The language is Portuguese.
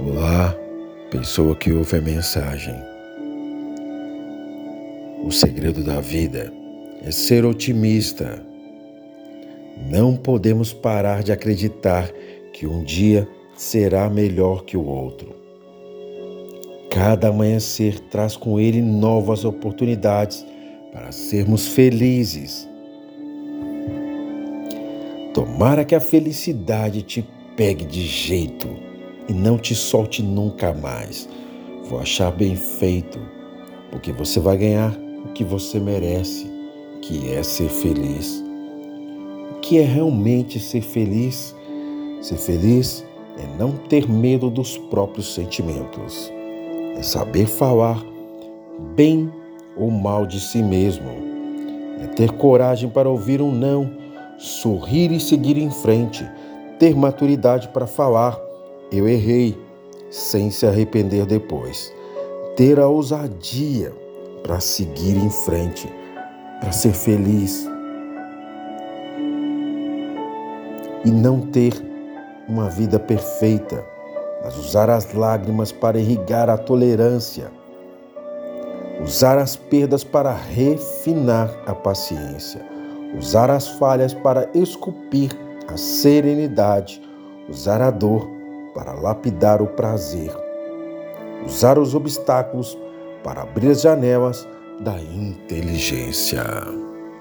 Olá, pessoa que ouve a mensagem. O segredo da vida é ser otimista. Não podemos parar de acreditar que um dia será melhor que o outro. Cada amanhecer traz com ele novas oportunidades para sermos felizes. Tomara que a felicidade te pegue de jeito e não te solte nunca mais. Vou achar bem feito, porque você vai ganhar o que você merece, que é ser feliz. O que é realmente ser feliz? Ser feliz é não ter medo dos próprios sentimentos, é saber falar bem ou mal de si mesmo, é ter coragem para ouvir um não, sorrir e seguir em frente, ter maturidade para falar eu errei, sem se arrepender depois. Ter a ousadia para seguir em frente, para ser feliz. E não ter uma vida perfeita, mas usar as lágrimas para irrigar a tolerância. Usar as perdas para refinar a paciência. Usar as falhas para esculpir a serenidade. Usar a dor para lapidar o prazer, usar os obstáculos para abrir as janelas da inteligência.